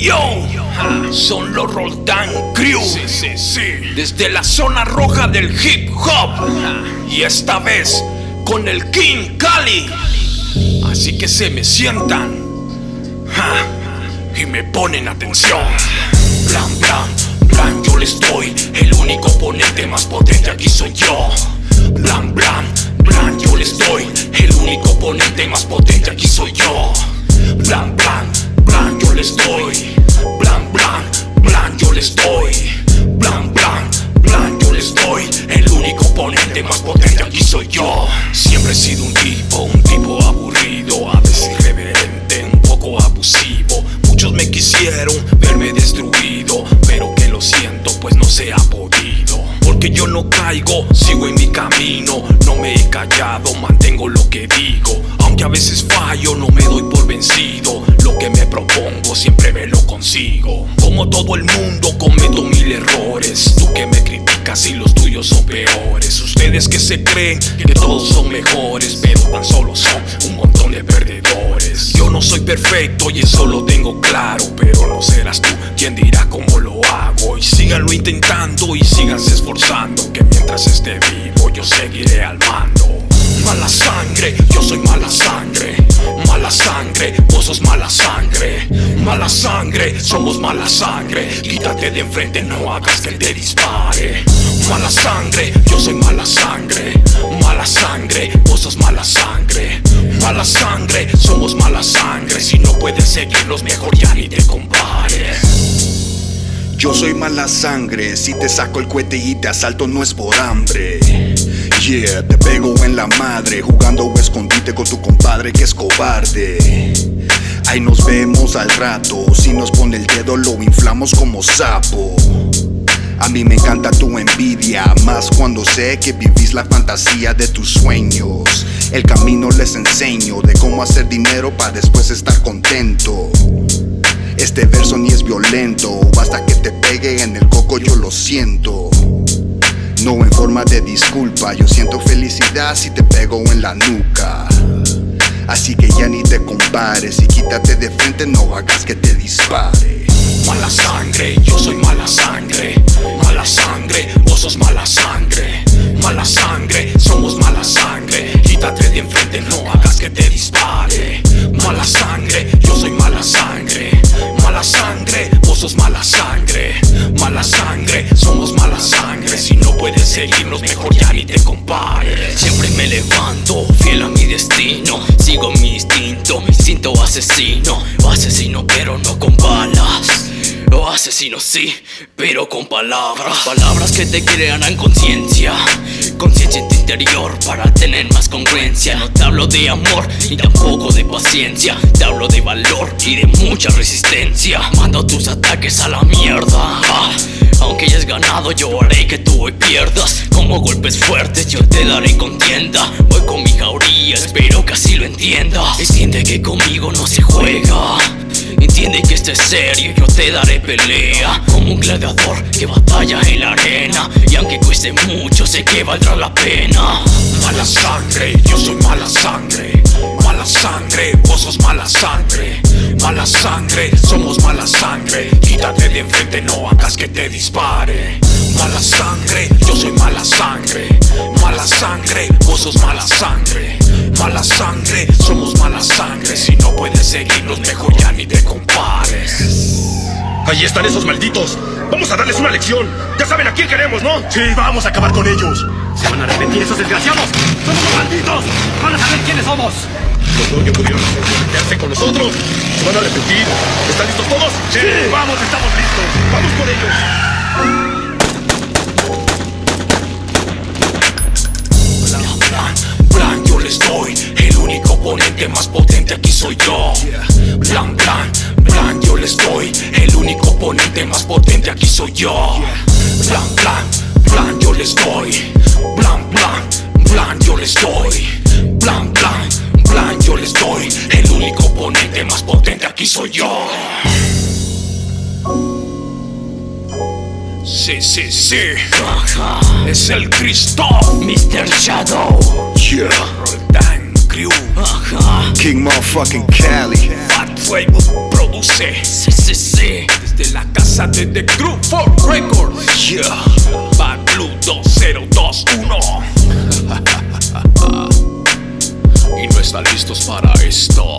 Yo, son los Roldán Crew. Desde la zona roja del hip hop. Y esta vez con el King Cali. Así que se me sientan. Y me ponen atención. Blan, blan, blan, yo les doy. El único oponente más potente aquí soy yo. Blan, blan, blan, yo les doy. El único oponente más potente aquí soy yo. Blan, blan, les doy. Blan, blan, blan, yo les doy. Blan, blan, blan, yo les doy. El único oponente más potente aquí soy yo. Siempre he sido un tipo, un tipo aburrido, a veces irreverente, un poco abusivo. Muchos me quisieron verme destruido, pero que lo siento, pues no se ha podido. Porque yo no caigo, sigo en mi camino, no me he callado, mantengo lo que digo. Aunque a veces fallo, no me doy por vencido. Propongo siempre me lo consigo. Como todo el mundo, cometo mil errores. Tú que me criticas y los tuyos son peores. Ustedes que se creen que todos son mejores, pero tan solo son un montón de perdedores. Yo no soy perfecto y eso lo tengo claro, pero no serás tú quien dirá cómo lo hago. Y síganlo intentando y síganse esforzando, que mientras esté vivo yo seguiré al mando. Mala sangre, yo soy mala sangre. Mala sangre, mala sangre. Mala sangre, somos mala sangre. Quítate de enfrente, no hagas que te dispare. Mala sangre, yo soy mala sangre. Mala sangre, vos sos mala sangre. Mala sangre, somos mala sangre. Si no puedes seguirlos, mejor ya ni te compares. Yo soy mala sangre, si te saco el cohete y te asalto no es por hambre. Te pego en la madre, jugando o escondite con tu compadre que es cobarde. Ahí nos vemos al rato, si nos pone el dedo lo inflamos como sapo. A mí me encanta tu envidia, más cuando sé que vivís la fantasía de tus sueños. El camino les enseño de cómo hacer dinero para después estar contento. Este verso ni es violento, basta que te pegue en el coco, yo lo siento. No en forma de disculpa, yo siento felicidad si te pego en la nuca. Así que ya ni te compares y quítate de frente, no hagas que te dispare. Mala sangre, yo soy mala sangre. Mala sangre, vos sos mala sangre. Mala sangre, somos mala sangre. Quítate de enfrente, no hagas que te dispare. Mala sangre, yo soy mala sangre. Mala sangre, vos sos mala sangre. Mala sangre, somos mala sangre. Puedes seguirnos, mejor ya ni te compares. Siempre me levanto, fiel a mi destino. Sigo mi instinto, mi instinto asesino. Asesino, pero no con balas. O asesino sí, pero con palabras Palabras que te crearán conciencia Conciencia en tu interior para tener más congruencia No te hablo de amor, ni tampoco de paciencia Te hablo de valor y de mucha resistencia Mando tus ataques a la mierda ganado yo haré que tú hoy pierdas. Como golpes fuertes yo te daré contienda. Voy con mi jauría, espero que así lo entienda. Entiende que conmigo no se juega. Entiende que esto es serio, yo te daré pelea. Como un gladiador que batalla en la arena. Y aunque cueste mucho, sé que valdrá la pena. Mala sangre, yo soy mala sangre sangre, vos sos mala sangre Mala sangre, somos mala sangre Quítate de enfrente, no hagas que te dispare Mala sangre, yo soy mala sangre Mala sangre, vos sos mala sangre Mala sangre, somos mala sangre Si no puedes seguirnos, mejor ya ni te compares Ahí están esos malditos. Vamos a darles una lección. Ya saben a quién queremos, ¿no? Sí, vamos a acabar con ellos. Se van a arrepentir esos desgraciados. ¡Somos los malditos! ¡Van a saber quiénes somos! Los que pudieron meterse con nosotros. Se van a arrepentir. ¿Están listos todos? Sí. Vamos, estamos listos. Vamos por ellos. Doy El único oponente más potente aquí soy yo Blan, blan, blan, yo les doy El único oponente más potente aquí soy yo Blan, blan, blan, yo les doy Blan, blan, blan, yo les doy blan, blan, yo les doy. El único oponente más potente aquí soy yo. Sí, sí, sí. Es el Cristo. Mr. Shadow. Yeah. Roll Crew. Ajá. King Motherfucking Cali. Fat Fuego produce. Sí, sí, sí. Desde la casa de The Crew for Records. Yeah. Bad Blue 2021. Para esto